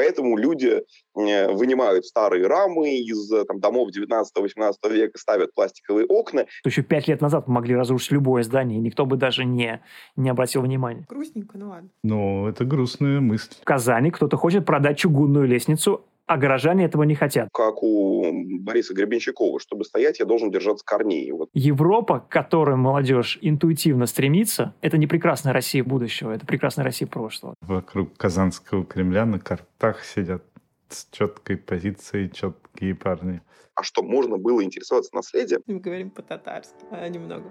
поэтому люди э, вынимают старые рамы из там, домов 19-18 века, ставят пластиковые окна. Еще пять лет назад мы могли разрушить любое здание, и никто бы даже не, не обратил внимания. Грустненько, ну ладно. Ну, это грустная мысль. В Казани кто-то хочет продать чугунную лестницу, а горожане этого не хотят. Как у Бориса Гребенщикова, чтобы стоять, я должен держаться корней. Вот. Европа, к которой молодежь интуитивно стремится, это не прекрасная Россия будущего, это прекрасная Россия прошлого. Вокруг Казанского Кремля на картах сидят с четкой позицией четкие парни. А что, можно было интересоваться наследием? Мы говорим по-татарски, а немного.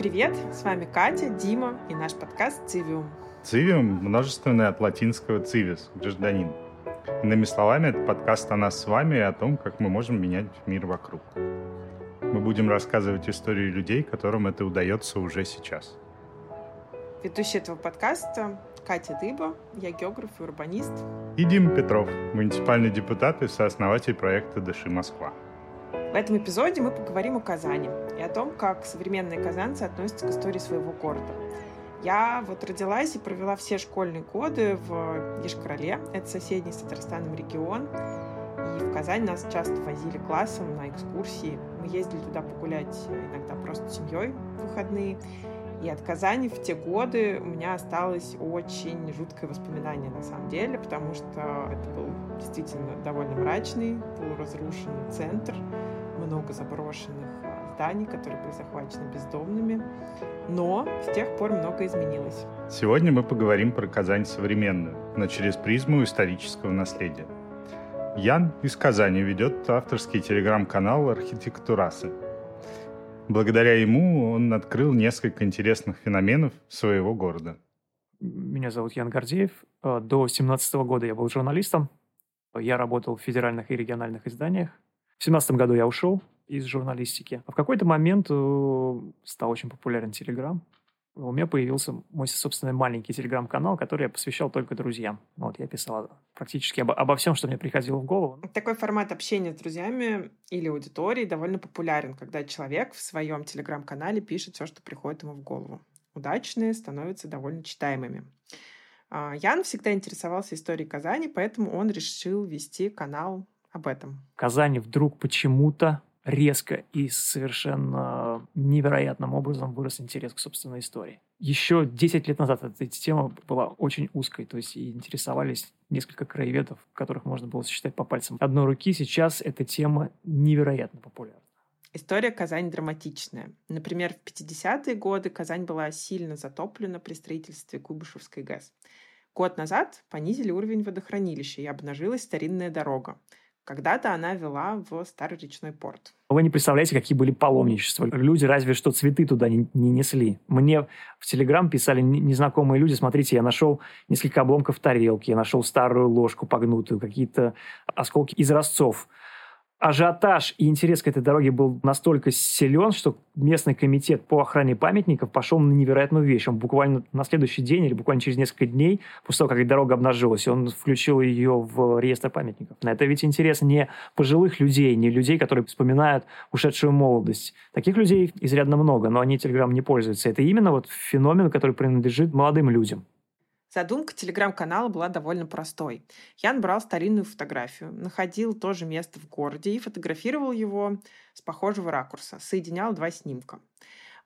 Привет, с вами Катя, Дима и наш подкаст «Цивиум». Цивиум множественное от латинского «цивис» — гражданин. Иными словами, это подкаст о нас с вами и о том, как мы можем менять мир вокруг. Мы будем рассказывать истории людей, которым это удается уже сейчас. Ведущий этого подкаста Катя Дыба, я географ и урбанист. И Дима Петров, муниципальный депутат и сооснователь проекта «Дыши Москва». В этом эпизоде мы поговорим о Казани и о том, как современные казанцы относятся к истории своего города. Я вот родилась и провела все школьные годы в Ешкарале, это соседний с Татарстаном регион. И в Казань нас часто возили классом на экскурсии. Мы ездили туда погулять иногда просто семьей в выходные. И от Казани в те годы у меня осталось очень жуткое воспоминание на самом деле, потому что это был действительно довольно мрачный, полуразрушенный центр, много заброшенных а, зданий, которые были захвачены бездомными. Но с тех пор много изменилось. Сегодня мы поговорим про Казань современную, но через призму исторического наследия. Ян из Казани ведет авторский телеграм-канал «Архитектурасы». Благодаря ему он открыл несколько интересных феноменов своего города. Меня зовут Ян Гордеев. До 2017 года я был журналистом. Я работал в федеральных и региональных изданиях. В семнадцатом году я ушел из журналистики. А в какой-то момент э, стал очень популярен Телеграм. У меня появился мой собственный маленький телеграм-канал, который я посвящал только друзьям. Вот я писал практически обо, обо всем, что мне приходило в голову. Такой формат общения с друзьями или аудиторией довольно популярен, когда человек в своем телеграм-канале пишет все, что приходит ему в голову. Удачные становятся довольно читаемыми. А, Ян всегда интересовался историей Казани, поэтому он решил вести канал об этом. В Казани вдруг почему-то резко и совершенно невероятным образом вырос интерес к собственной истории. Еще 10 лет назад эта тема была очень узкой, то есть и интересовались несколько краеведов, которых можно было сосчитать по пальцам одной руки. Сейчас эта тема невероятно популярна. История Казани драматичная. Например, в 50-е годы Казань была сильно затоплена при строительстве Куйбышевской ГЭС. Год назад понизили уровень водохранилища и обнажилась старинная дорога. Когда-то она вела в старый речной порт. Вы не представляете, какие были паломничества. Люди разве что цветы туда не, не несли. Мне в Телеграм писали незнакомые люди, смотрите, я нашел несколько обломков тарелки, я нашел старую ложку погнутую, какие-то осколки из разцов ажиотаж и интерес к этой дороге был настолько силен, что местный комитет по охране памятников пошел на невероятную вещь. Он буквально на следующий день или буквально через несколько дней, после того, как дорога обнажилась, он включил ее в реестр памятников. Это ведь интерес не пожилых людей, не людей, которые вспоминают ушедшую молодость. Таких людей изрядно много, но они Телеграм не пользуются. Это именно вот феномен, который принадлежит молодым людям. Задумка телеграм-канала была довольно простой. Ян брал старинную фотографию, находил то же место в городе и фотографировал его с похожего ракурса, соединял два снимка.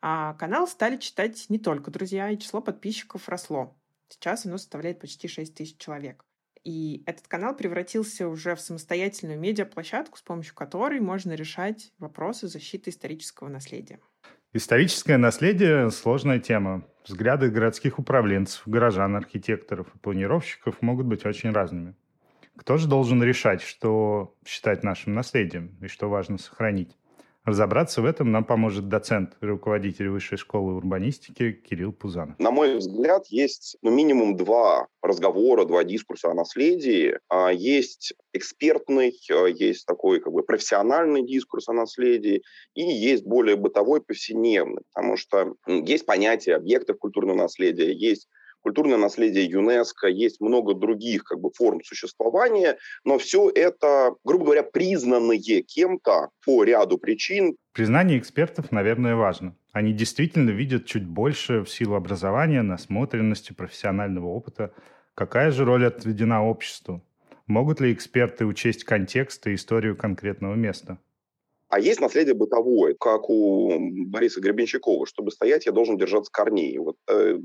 А канал стали читать не только друзья, и число подписчиков росло. Сейчас оно составляет почти 6 тысяч человек. И этот канал превратился уже в самостоятельную медиаплощадку, с помощью которой можно решать вопросы защиты исторического наследия. Историческое наследие – сложная тема. Взгляды городских управленцев, горожан, архитекторов и планировщиков могут быть очень разными. Кто же должен решать, что считать нашим наследием и что важно сохранить? Разобраться в этом нам поможет доцент руководитель Высшей школы урбанистики Кирилл Пузанов. На мой взгляд, есть ну, минимум два разговора, два дискурса о наследии. А, есть экспертный, а, есть такой как бы профессиональный дискурс о наследии, и есть более бытовой, повседневный, потому что есть понятие объектов культурного наследия, есть культурное наследие ЮНЕСКО, есть много других как бы, форм существования, но все это, грубо говоря, признанные кем-то по ряду причин. Признание экспертов, наверное, важно. Они действительно видят чуть больше в силу образования, насмотренности, профессионального опыта. Какая же роль отведена обществу? Могут ли эксперты учесть контекст и историю конкретного места? А есть наследие бытовое, как у Бориса Гребенщикова. Чтобы стоять, я должен держаться корней. Вот, э,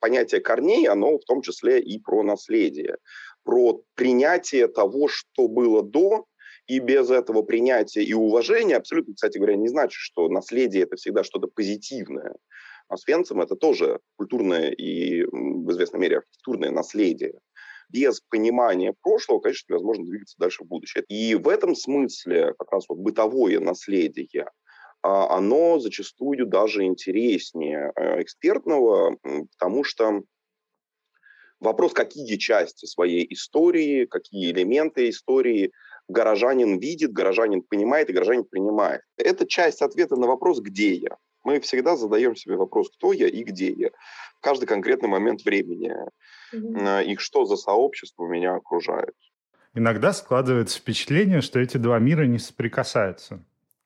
понятие корней, оно в том числе и про наследие. Про принятие того, что было до, и без этого принятия и уважения абсолютно, кстати говоря, не значит, что наследие – это всегда что-то позитивное. А Свенцем это тоже культурное и в известной мере архитектурное наследие без понимания прошлого, конечно, невозможно двигаться дальше в будущее. И в этом смысле как раз вот бытовое наследие, а, оно зачастую даже интереснее э, экспертного, потому что вопрос, какие части своей истории, какие элементы истории горожанин видит, горожанин понимает и горожанин принимает. Это часть ответа на вопрос «где я?». Мы всегда задаем себе вопрос «кто я и где я?» в каждый конкретный момент времени mm-hmm. и что за сообщество меня окружает. Иногда складывается впечатление, что эти два мира не соприкасаются.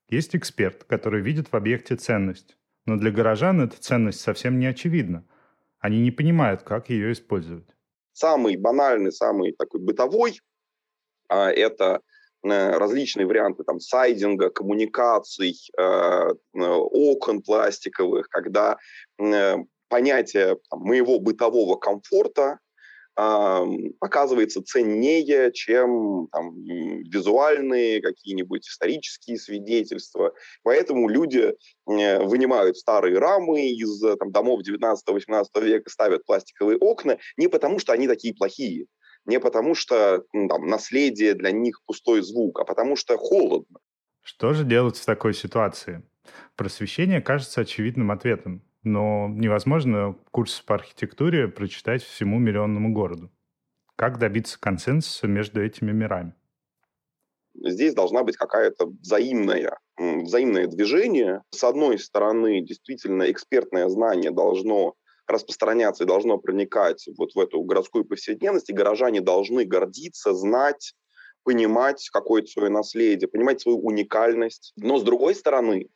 Есть эксперт, который видит в объекте ценность, но для горожан эта ценность совсем не очевидна. Они не понимают, как ее использовать. Самый банальный, самый такой бытовой а, это э, различные варианты там сайдинга, коммуникаций, э, окон пластиковых, когда понятие там, моего бытового комфорта э, оказывается ценнее, чем там, визуальные какие-нибудь исторические свидетельства. Поэтому люди э, вынимают старые рамы из там, домов 19-18 века, ставят пластиковые окна не потому, что они такие плохие, не потому, что ну, там, наследие для них пустой звук, а потому что холодно. Что же делать в такой ситуации? Просвещение кажется очевидным ответом но невозможно курс по архитектуре прочитать всему миллионному городу. Как добиться консенсуса между этими мирами? Здесь должна быть какая-то взаимная, взаимное движение. С одной стороны, действительно, экспертное знание должно распространяться и должно проникать вот в эту городскую повседневность, и горожане должны гордиться, знать, понимать какое-то свое наследие, понимать свою уникальность. Но с другой стороны,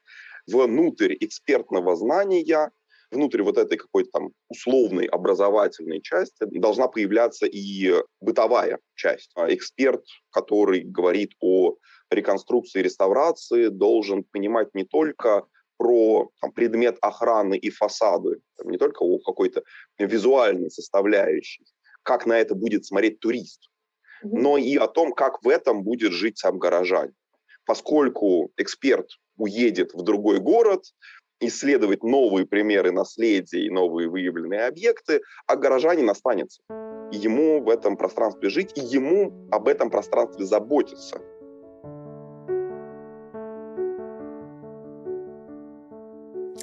внутрь экспертного знания, внутрь вот этой какой-то там условной образовательной части должна появляться и бытовая часть. А эксперт, который говорит о реконструкции и реставрации, должен понимать не только про там, предмет охраны и фасады, не только о какой-то визуальной составляющей, как на это будет смотреть турист, но и о том, как в этом будет жить сам горожанин. Поскольку эксперт уедет в другой город, исследовать новые примеры наследия и новые выявленные объекты, а горожанин останется. Ему в этом пространстве жить, и ему об этом пространстве заботиться.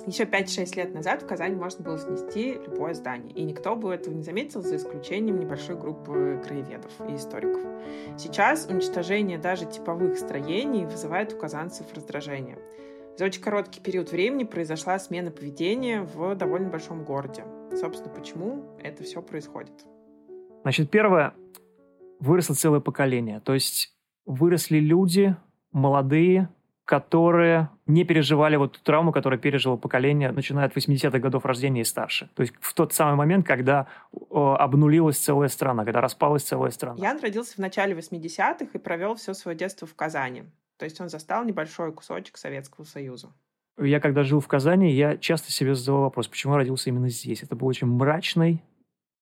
Еще 5-6 лет назад в Казани можно было снести любое здание, и никто бы этого не заметил, за исключением небольшой группы краеведов и историков. Сейчас уничтожение даже типовых строений вызывает у казанцев раздражение. За очень короткий период времени произошла смена поведения в довольно большом городе. Собственно, почему это все происходит? Значит, первое, выросло целое поколение. То есть выросли люди молодые, которые не переживали вот ту травму, которую пережило поколение, начиная от 80-х годов рождения и старше. То есть в тот самый момент, когда о, обнулилась целая страна, когда распалась целая страна. Ян родился в начале 80-х и провел все свое детство в Казани. То есть он застал небольшой кусочек Советского Союза. Я когда жил в Казани, я часто себе задавал вопрос, почему я родился именно здесь. Это был очень мрачный,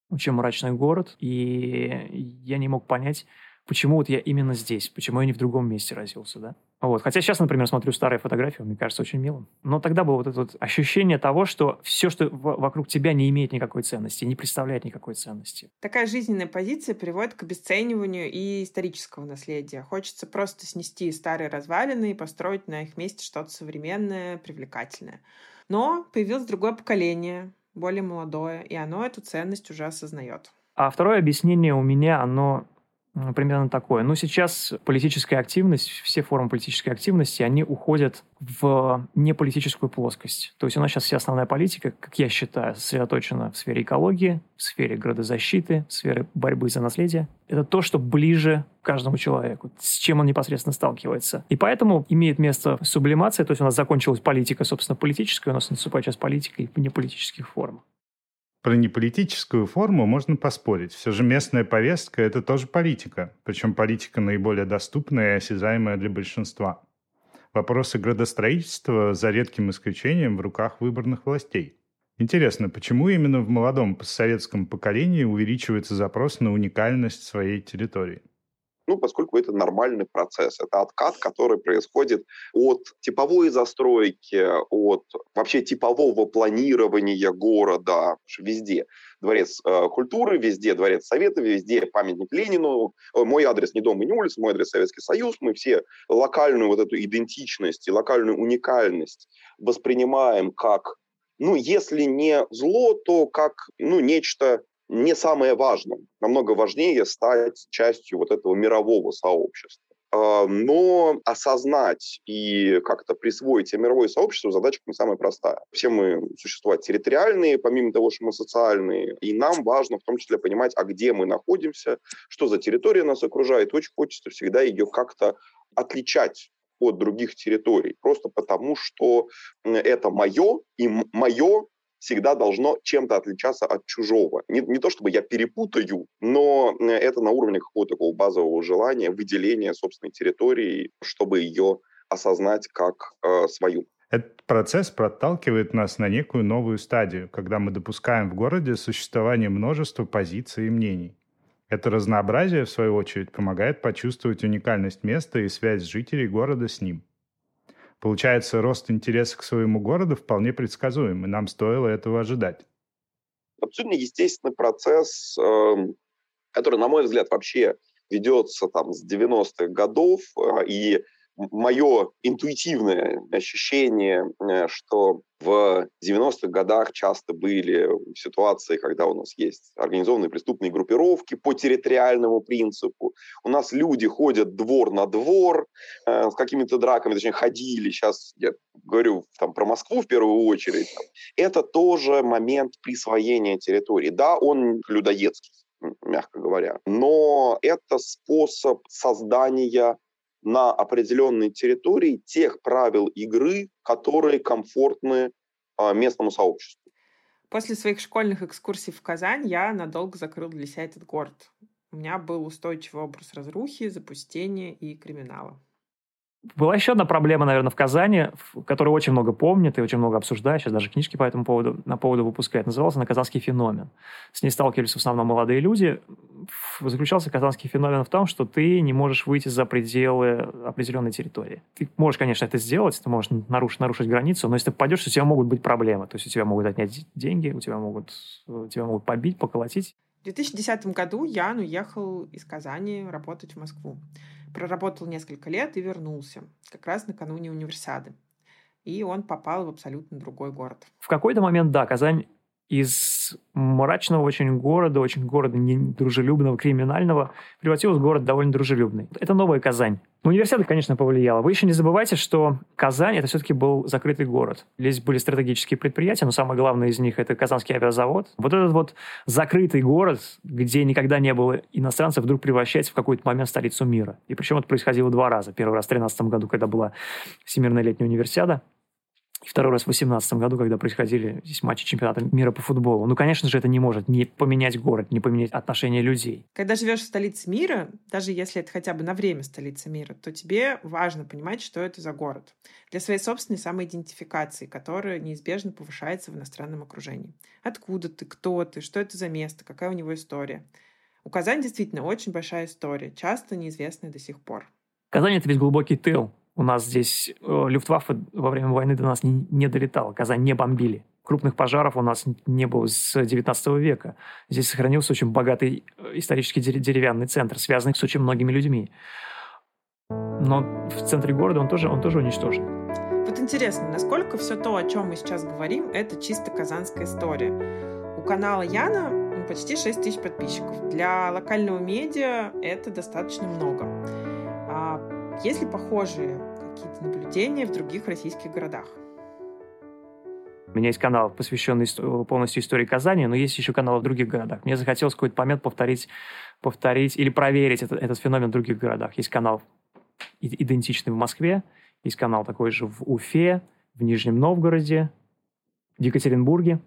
очень мрачный город, и я не мог понять, почему вот я именно здесь, почему я не в другом месте родился, да? Вот. Хотя сейчас, например, смотрю старые фотографии, мне кажется очень милым. Но тогда было вот это вот ощущение того, что все, что вокруг тебя, не имеет никакой ценности, не представляет никакой ценности. Такая жизненная позиция приводит к обесцениванию и исторического наследия. Хочется просто снести старые развалины и построить на их месте что-то современное, привлекательное. Но появилось другое поколение, более молодое, и оно эту ценность уже осознает. А второе объяснение у меня, оно примерно такое. Но сейчас политическая активность, все формы политической активности, они уходят в неполитическую плоскость. То есть у нас сейчас вся основная политика, как я считаю, сосредоточена в сфере экологии, в сфере градозащиты, в сфере борьбы за наследие. Это то, что ближе каждому человеку, с чем он непосредственно сталкивается. И поэтому имеет место сублимация, то есть у нас закончилась политика, собственно, политическая, у нас наступает сейчас политика и неполитических форм. Про неполитическую форму можно поспорить. Все же местная повестка – это тоже политика. Причем политика наиболее доступная и осязаемая для большинства. Вопросы градостроительства, за редким исключением, в руках выборных властей. Интересно, почему именно в молодом постсоветском поколении увеличивается запрос на уникальность своей территории? Ну, поскольку это нормальный процесс. Это откат, который происходит от типовой застройки, от вообще типового планирования города везде. Дворец э, культуры, везде дворец Совета, везде памятник Ленину. Э, мой адрес не дом и не улица, мой адрес Советский Союз. Мы все локальную вот эту идентичность и локальную уникальность воспринимаем как ну, если не зло, то как, ну, нечто не самое важное. Намного важнее стать частью вот этого мирового сообщества. А, но осознать и как-то присвоить себе мировое сообщество задача не самая простая. Все мы существа территориальные, помимо того, что мы социальные, и нам важно в том числе понимать, а где мы находимся, что за территория нас окружает. Очень хочется всегда ее как-то отличать от других территорий, просто потому что это мое, и мое всегда должно чем-то отличаться от чужого. Не, не то чтобы я перепутаю, но э, это на уровне какого-то такого базового желания, выделения собственной территории, чтобы ее осознать как э, свою. Этот процесс проталкивает нас на некую новую стадию, когда мы допускаем в городе существование множества позиций и мнений. Это разнообразие, в свою очередь, помогает почувствовать уникальность места и связь жителей города с ним. Получается, рост интереса к своему городу вполне предсказуем, и нам стоило этого ожидать. Абсолютно естественный процесс, эм, который, на мой взгляд, вообще ведется там с 90-х годов, э, и мое интуитивное ощущение, э, что в 90-х годах часто были ситуации, когда у нас есть организованные преступные группировки по территориальному принципу. У нас люди ходят двор на двор э, с какими-то драками, точнее, ходили. Сейчас я говорю там, про Москву в первую очередь. Это тоже момент присвоения территории. Да, он людоедский мягко говоря. Но это способ создания на определенной территории тех правил игры, которые комфортны а, местному сообществу. После своих школьных экскурсий в Казань я надолго закрыл для себя этот город. У меня был устойчивый образ разрухи, запустения и криминала. Была еще одна проблема, наверное, в Казани, которую очень много помнят и очень много обсуждают, сейчас даже книжки по этому поводу, на поводу выпускают. Назывался она «Казанский феномен». С ней сталкивались в основном молодые люди. Заключался казанский феномен в том, что ты не можешь выйти за пределы определенной территории. Ты можешь, конечно, это сделать, ты можешь нарушить, нарушить границу, но если ты попадешь, у тебя могут быть проблемы. То есть у тебя могут отнять деньги, у тебя могут, тебя могут побить, поколотить. В 2010 году Ян уехал из Казани работать в Москву проработал несколько лет и вернулся, как раз накануне универсиады. И он попал в абсолютно другой город. В какой-то момент, да, Казань из мрачного очень города, очень города недружелюбного, криминального, превратилась в город довольно дружелюбный. Это новая Казань. Универсиада, конечно, повлияла. Вы еще не забывайте, что Казань – это все-таки был закрытый город. Здесь были стратегические предприятия, но самое главное из них – это Казанский авиазавод. Вот этот вот закрытый город, где никогда не было иностранцев, вдруг превращается в какой-то момент столицу мира. И причем это происходило два раза. Первый раз в 2013 году, когда была Всемирная летняя универсиада, и второй раз в 2018 году, когда происходили здесь матчи чемпионата мира по футболу. Ну, конечно же, это не может не поменять город, не поменять отношения людей. Когда живешь в столице мира, даже если это хотя бы на время столица мира, то тебе важно понимать, что это за город. Для своей собственной самоидентификации, которая неизбежно повышается в иностранном окружении. Откуда ты, кто ты, что это за место, какая у него история. У Казани действительно очень большая история, часто неизвестная до сих пор. Казань — это ведь глубокий тыл. У нас здесь э, Люфтваффе во время войны до нас не, не долетало, Казань не бомбили. Крупных пожаров у нас не было с 19 века. Здесь сохранился очень богатый э, исторический деревянный центр, связанный с очень многими людьми. Но в центре города он тоже, он тоже уничтожен. Вот интересно, насколько все то, о чем мы сейчас говорим, это чисто казанская история. У канала Яна почти 6 тысяч подписчиков. Для локального медиа это достаточно много. Есть ли похожие какие-то наблюдения в других российских городах? У меня есть канал, посвященный полностью истории Казани, но есть еще каналы в других городах. Мне захотелось какой-то момент повторить, повторить или проверить этот, этот феномен в других городах. Есть канал идентичный в Москве, есть канал такой же в Уфе, в Нижнем Новгороде, в Екатеринбурге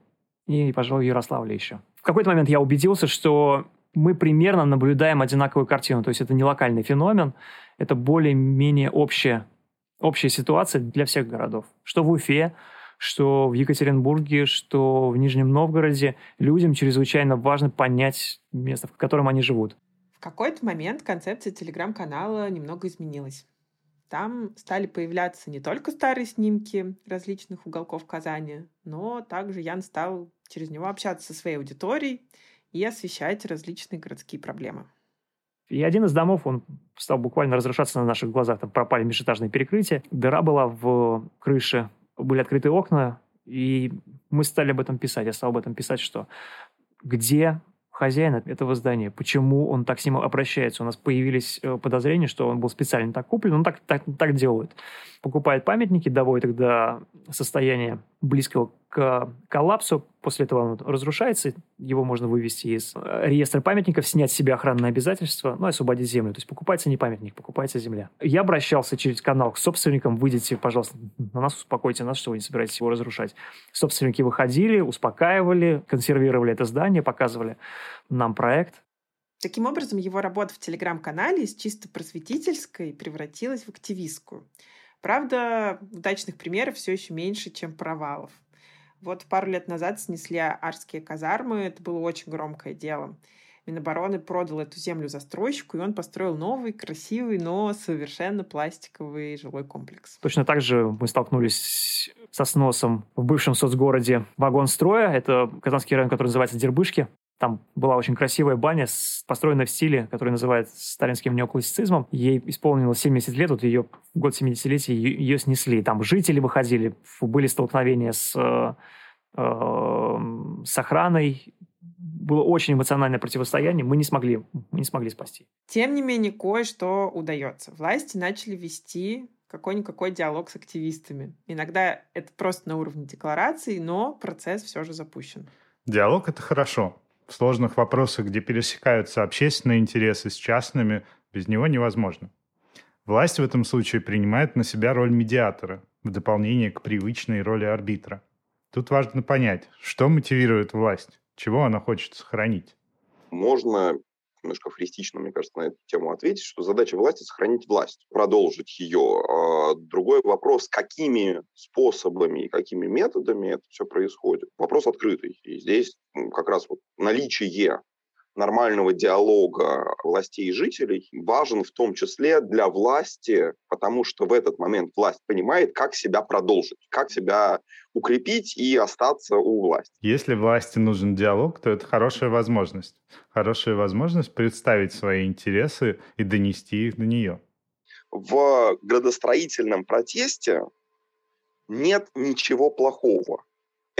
и, пожалуй, в Ярославле еще. В какой-то момент я убедился, что мы примерно наблюдаем одинаковую картину. То есть это не локальный феномен, это более-менее общая, общая ситуация для всех городов. Что в Уфе, что в Екатеринбурге, что в Нижнем Новгороде людям чрезвычайно важно понять место, в котором они живут. В какой-то момент концепция телеграм-канала немного изменилась. Там стали появляться не только старые снимки различных уголков Казани, но также Ян стал через него общаться со своей аудиторией и освещать различные городские проблемы. И один из домов, он стал буквально разрушаться на наших глазах. Там пропали межэтажные перекрытия. Дыра была в крыше были открыты окна, и мы стали об этом писать. Я стал об этом писать, что где хозяин этого здания, почему он так с ним обращается. У нас появились э, подозрения, что он был специально так куплен, он так, так, так делает. Покупает памятники, доводит их до состояния близкого к коллапсу, после этого он разрушается, его можно вывести из э, реестра памятников, снять с себя охранные обязательства, ну и освободить землю. То есть покупается не памятник, покупается земля. Я обращался через канал к собственникам, выйдите, пожалуйста, на нас успокойте нас, что вы не собираетесь его разрушать. Собственники выходили, успокаивали, консервировали это здание, показывали нам проект. Таким образом, его работа в телеграм-канале из чисто просветительской превратилась в активистскую. Правда, удачных примеров все еще меньше, чем провалов. Вот пару лет назад снесли арские казармы, это было очень громкое дело. Минобороны продал эту землю застройщику, и он построил новый, красивый, но совершенно пластиковый жилой комплекс. Точно так же мы столкнулись со сносом в бывшем соцгороде вагонстроя. Это Казанский район, который называется Дербышки. Там была очень красивая баня, построенная в стиле, который называют сталинским неоклассицизмом. Ей исполнилось 70 лет, вот ее в год 70-летия ее, ее снесли. Там жители выходили, были столкновения с, э, э, с охраной. Было очень эмоциональное противостояние, мы не смогли, мы не смогли спасти. Тем не менее, кое-что удается. Власти начали вести какой-никакой диалог с активистами. Иногда это просто на уровне декларации, но процесс все же запущен. Диалог — это хорошо. В сложных вопросах, где пересекаются общественные интересы с частными, без него невозможно. Власть в этом случае принимает на себя роль медиатора, в дополнение к привычной роли арбитра. Тут важно понять, что мотивирует власть, чего она хочет сохранить. Можно немножко афористично, мне кажется, на эту тему ответить, что задача власти – сохранить власть, продолжить ее. А другой вопрос, какими способами и какими методами это все происходит. Вопрос открытый. И здесь как раз вот наличие нормального диалога властей и жителей важен в том числе для власти, потому что в этот момент власть понимает, как себя продолжить, как себя укрепить и остаться у власти. Если власти нужен диалог, то это хорошая возможность. Хорошая возможность представить свои интересы и донести их до нее. В градостроительном протесте нет ничего плохого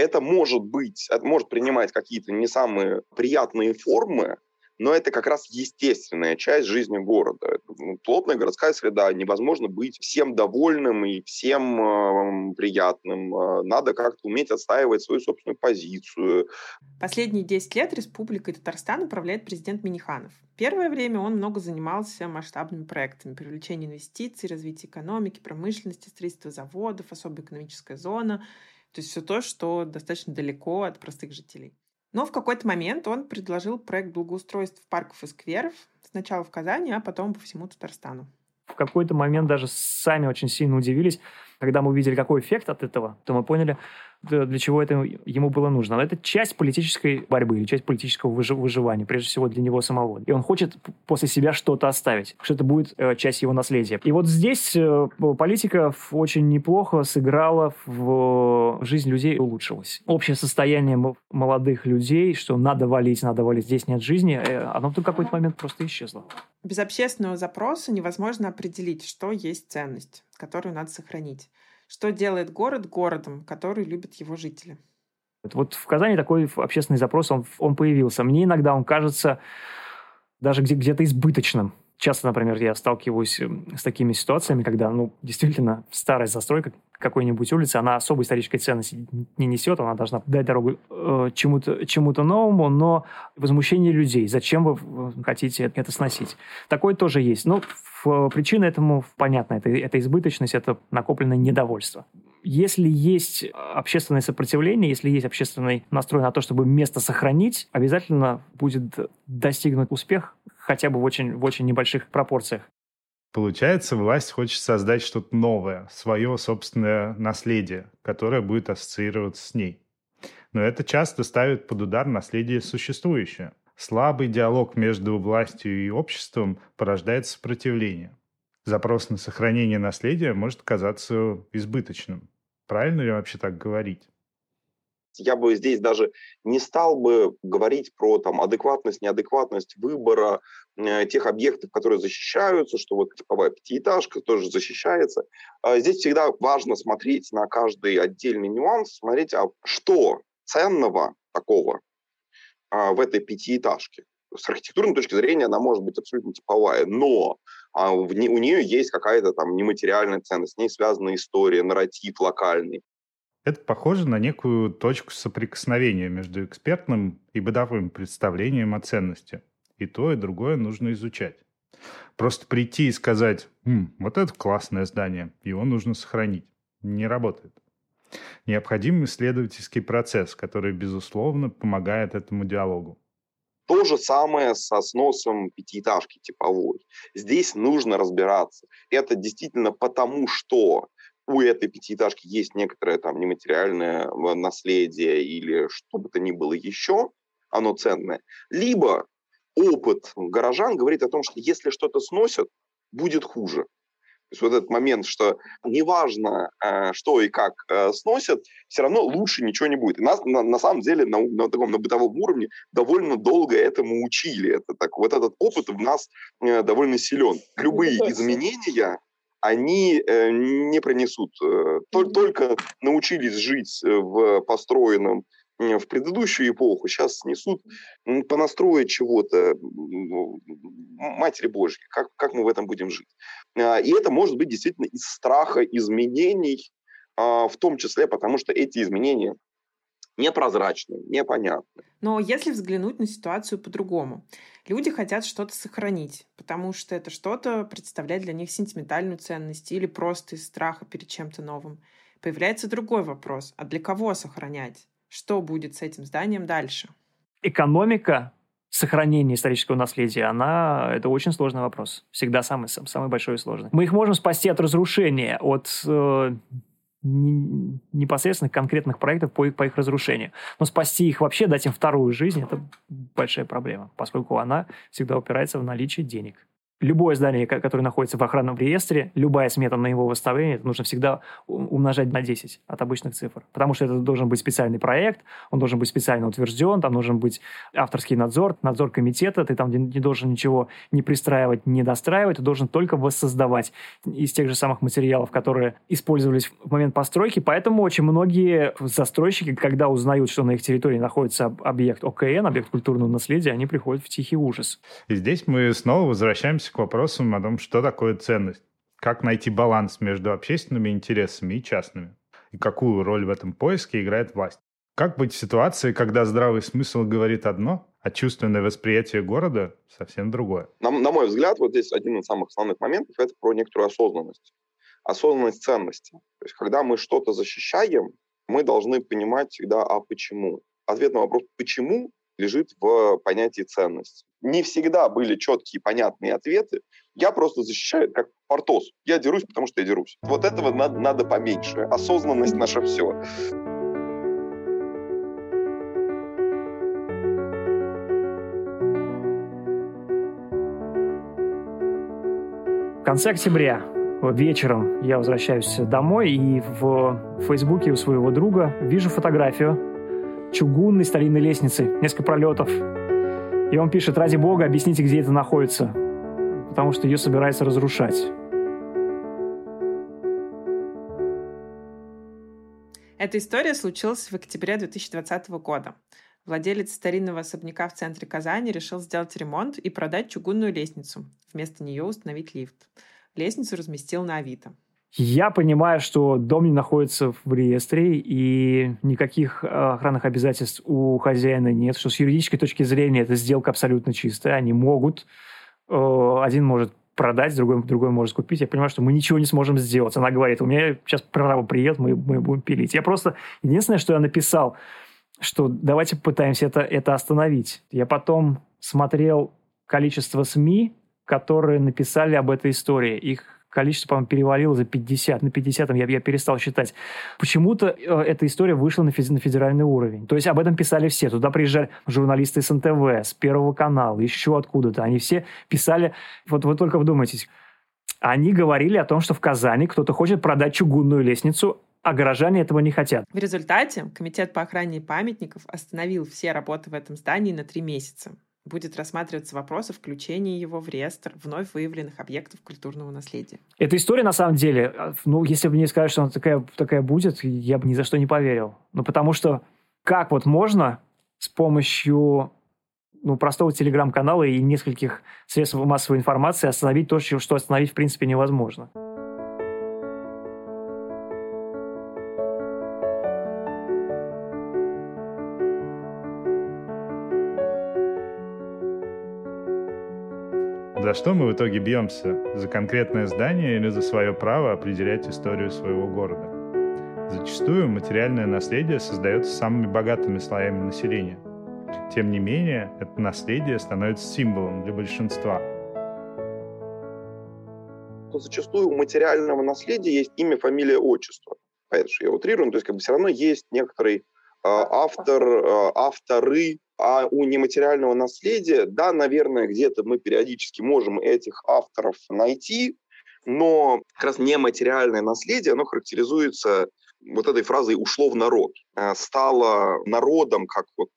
это может быть, это может принимать какие-то не самые приятные формы, но это как раз естественная часть жизни города. Ну, плотная городская среда, невозможно быть всем довольным и всем э, приятным. Надо как-то уметь отстаивать свою собственную позицию. Последние 10 лет Республикой Татарстан управляет президент Миниханов. Первое время он много занимался масштабными проектами привлечения инвестиций, развития экономики, промышленности, строительства заводов, особая экономическая зона – то есть все то, что достаточно далеко от простых жителей. Но в какой-то момент он предложил проект благоустройств парков и скверов сначала в Казани, а потом по всему Татарстану. В какой-то момент даже сами очень сильно удивились, когда мы увидели, какой эффект от этого, то мы поняли, для чего это ему было нужно. Это часть политической борьбы или часть политического выживания, прежде всего для него самого. И он хочет после себя что-то оставить, что это будет э, часть его наследия. И вот здесь э, политика очень неплохо сыграла в жизнь людей и улучшилась. Общее состояние молодых людей, что надо валить, надо валить, здесь нет жизни, э, оно в какой-то момент просто исчезло. Без общественного запроса невозможно определить, что есть ценность, которую надо сохранить. Что делает город городом, который любят его жители? Вот в Казани такой общественный запрос, он, он появился. Мне иногда он кажется даже где- где-то избыточным. Часто, например, я сталкиваюсь с такими ситуациями, когда, ну, действительно, старая застройка какой-нибудь улицы, она особой исторической ценности не несет, она должна дать дорогу э, чему-то чему новому, но возмущение людей, зачем вы хотите это сносить? Такое тоже есть. Ну, причина этому понятна, это, это избыточность, это накопленное недовольство если есть общественное сопротивление, если есть общественный настрой на то, чтобы место сохранить, обязательно будет достигнут успех хотя бы в очень, в очень небольших пропорциях. Получается, власть хочет создать что-то новое, свое собственное наследие, которое будет ассоциироваться с ней. Но это часто ставит под удар наследие существующее. Слабый диалог между властью и обществом порождает сопротивление. Запрос на сохранение наследия может казаться избыточным. Правильно ли вообще так говорить? Я бы здесь даже не стал бы говорить про там, адекватность, неадекватность выбора э, тех объектов, которые защищаются, что вот типовая пятиэтажка тоже защищается. А здесь всегда важно смотреть на каждый отдельный нюанс, смотреть, а что ценного такого а, в этой пятиэтажке. С архитектурной точки зрения она может быть абсолютно типовая, но а в у нее есть какая-то там нематериальная ценность, с ней связана история, нарратив локальный. Это похоже на некую точку соприкосновения между экспертным и бытовым представлением о ценности. И то, и другое нужно изучать. Просто прийти и сказать, «М, вот это классное здание, его нужно сохранить, не работает. Необходим исследовательский процесс, который, безусловно, помогает этому диалогу. То же самое со сносом пятиэтажки типовой. Здесь нужно разбираться. Это действительно потому, что у этой пятиэтажки есть некоторое там нематериальное э, наследие или что бы то ни было еще, оно ценное. Либо опыт горожан говорит о том, что если что-то сносят, будет хуже. То есть вот этот момент, что неважно, э, что и как э, сносят, все равно лучше ничего не будет. И нас на, на самом деле на, на таком на бытовом уровне довольно долго этому учили. Это так, вот этот опыт в нас довольно силен. Любые изменения, они не принесут. Только научились жить в построенном в предыдущую эпоху, сейчас снесут, понастроить чего-то, Матери Божьей, как, как мы в этом будем жить. А, и это может быть действительно из страха изменений, а, в том числе потому, что эти изменения непрозрачны, непонятны. Но если взглянуть на ситуацию по-другому, люди хотят что-то сохранить, потому что это что-то представляет для них сентиментальную ценность или просто из страха перед чем-то новым. Появляется другой вопрос, а для кого сохранять? Что будет с этим зданием дальше? Экономика сохранения исторического наследия, она, это очень сложный вопрос. Всегда самый, самый большой и сложный. Мы их можем спасти от разрушения, от э, непосредственных конкретных проектов по, по их разрушению. Но спасти их вообще, дать им вторую жизнь, это большая проблема, поскольку она всегда упирается в наличие денег любое здание, которое находится в охранном реестре, любая смета на его выставление, это нужно всегда умножать на 10 от обычных цифр. Потому что это должен быть специальный проект, он должен быть специально утвержден, там должен быть авторский надзор, надзор комитета, ты там не должен ничего не пристраивать, не достраивать, ты должен только воссоздавать из тех же самых материалов, которые использовались в момент постройки. Поэтому очень многие застройщики, когда узнают, что на их территории находится объект ОКН, объект культурного наследия, они приходят в тихий ужас. И здесь мы снова возвращаемся к вопросам о том, что такое ценность, как найти баланс между общественными интересами и частными, и какую роль в этом поиске играет власть. Как быть в ситуации, когда здравый смысл говорит одно, а чувственное восприятие города совсем другое? На, на мой взгляд, вот здесь один из самых основных моментов – это про некоторую осознанность. Осознанность ценности. То есть, когда мы что-то защищаем, мы должны понимать всегда, а почему. Ответ на вопрос «почему» лежит в понятии ценность. Не всегда были четкие, понятные ответы. Я просто защищаю как портос. Я дерусь, потому что я дерусь. Вот этого надо, надо поменьше. Осознанность наше все. В конце октября вечером я возвращаюсь домой и в Фейсбуке у своего друга вижу фотографию чугунной старинной лестницы, несколько пролетов. И он пишет, ради бога, объясните, где это находится, потому что ее собирается разрушать. Эта история случилась в октябре 2020 года. Владелец старинного особняка в центре Казани решил сделать ремонт и продать чугунную лестницу. Вместо нее установить лифт. Лестницу разместил на Авито. Я понимаю, что дом не находится в реестре, и никаких э, охранных обязательств у хозяина нет, что с юридической точки зрения эта сделка абсолютно чистая. Они могут, э, один может продать, другой, другой может купить. Я понимаю, что мы ничего не сможем сделать. Она говорит, у меня сейчас прорава приедет, мы, мы будем пилить. Я просто... Единственное, что я написал, что давайте попытаемся это, это остановить. Я потом смотрел количество СМИ, которые написали об этой истории. Их количество, по-моему, перевалило за 50. На 50 я, я перестал считать. Почему-то э, эта история вышла на, на федеральный уровень. То есть об этом писали все. Туда приезжали журналисты с НТВ, с Первого канала, еще откуда-то. Они все писали... Вот вы только вдумайтесь. Они говорили о том, что в Казани кто-то хочет продать чугунную лестницу, а горожане этого не хотят. В результате Комитет по охране памятников остановил все работы в этом здании на три месяца. Будет рассматриваться вопрос о включении его в реестр вновь выявленных объектов культурного наследия. Эта история, на самом деле, а, ну, если бы мне сказали, что она такая, такая будет, я бы ни за что не поверил. Ну, потому что как вот можно с помощью ну, простого телеграм-канала и нескольких средств массовой информации остановить то, что остановить в принципе невозможно. За что мы в итоге бьемся? За конкретное здание или за свое право определять историю своего города? Зачастую материальное наследие создается самыми богатыми слоями населения. Тем не менее, это наследие становится символом для большинства. Зачастую у материального наследия есть имя, фамилия, отчество. Понятно, что я утрирую, то есть как бы все равно есть некоторый э, автор, э, авторы а у нематериального наследия, да, наверное, где-то мы периодически можем этих авторов найти, но как раз нематериальное наследие, оно характеризуется вот этой фразой «ушло в народ», э, стало народом, как вот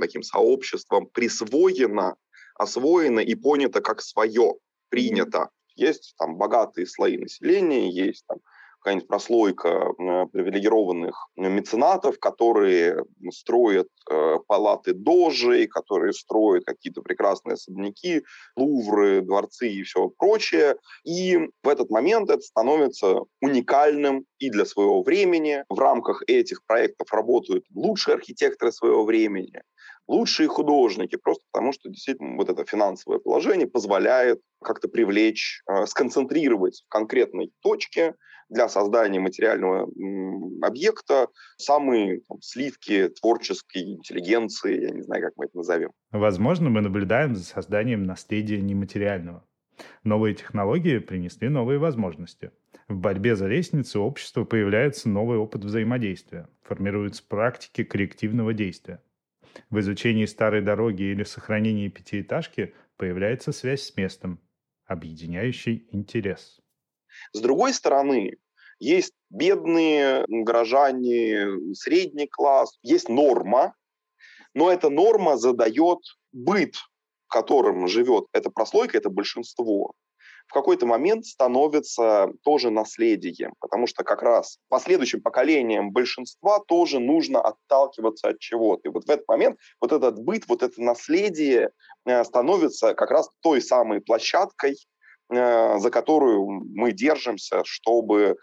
таким сообществом, присвоено, освоено и понято как свое, принято. Есть там богатые слои населения, есть там какая-нибудь прослойка э, привилегированных меценатов, которые строят э, палаты дожей, которые строят какие-то прекрасные особняки, лувры, дворцы и все прочее. И в этот момент это становится уникальным и для своего времени. В рамках этих проектов работают лучшие архитекторы своего времени, лучшие художники, просто потому что действительно вот это финансовое положение позволяет как-то привлечь, э, сконцентрировать в конкретной точке для создания материального объекта самые там, сливки творческой интеллигенции, я не знаю, как мы это назовем. Возможно, мы наблюдаем за созданием наследия нематериального. Новые технологии принесли новые возможности. В борьбе за лестницу общества появляется новый опыт взаимодействия, формируются практики коллективного действия. В изучении старой дороги или сохранении пятиэтажки появляется связь с местом, объединяющий интерес. С другой стороны, есть бедные горожане, средний класс, есть норма, но эта норма задает быт, которым живет эта прослойка, это большинство в какой-то момент становится тоже наследием, потому что как раз последующим поколениям большинства тоже нужно отталкиваться от чего-то. И вот в этот момент вот этот быт, вот это наследие э, становится как раз той самой площадкой, э, за которую мы держимся, чтобы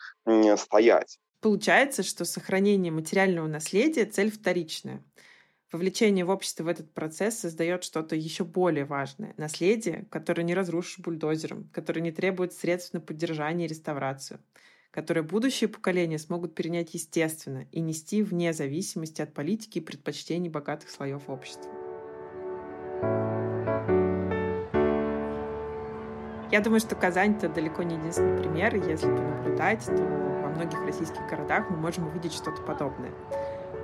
стоять. Получается, что сохранение материального наследия – цель вторичная. Вовлечение в общество в этот процесс создает что-то еще более важное. Наследие, которое не разрушишь бульдозером, которое не требует средств на поддержание и реставрацию, которое будущие поколения смогут перенять естественно и нести вне зависимости от политики и предпочтений богатых слоев общества. Я думаю, что Казань — это далеко не единственный пример. Если понаблюдать, то во многих российских городах мы можем увидеть что-то подобное.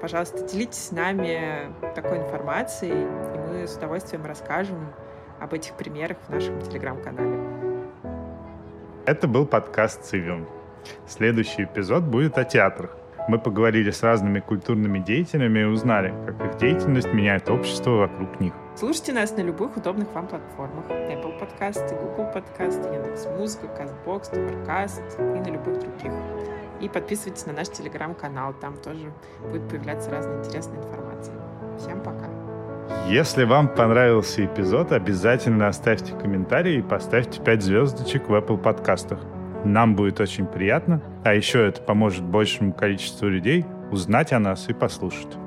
Пожалуйста, делитесь с нами такой информацией, и мы с удовольствием расскажем об этих примерах в нашем телеграм-канале. Это был подкаст «Цивиум». Следующий эпизод будет о театрах. Мы поговорили с разными культурными деятелями и узнали, как их деятельность меняет общество вокруг них. Слушайте нас на любых удобных вам платформах. Apple подкасты, Google подкасты, Яндекс.Музыка, CastBox, Supercast и на любых других. И подписывайтесь на наш телеграм-канал, там тоже будет появляться разная интересная информация. Всем пока. Если вам понравился эпизод, обязательно оставьте комментарий и поставьте 5 звездочек в Apple подкастах. Нам будет очень приятно, а еще это поможет большему количеству людей узнать о нас и послушать.